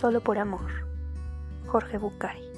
solo por amor. Jorge Bucay.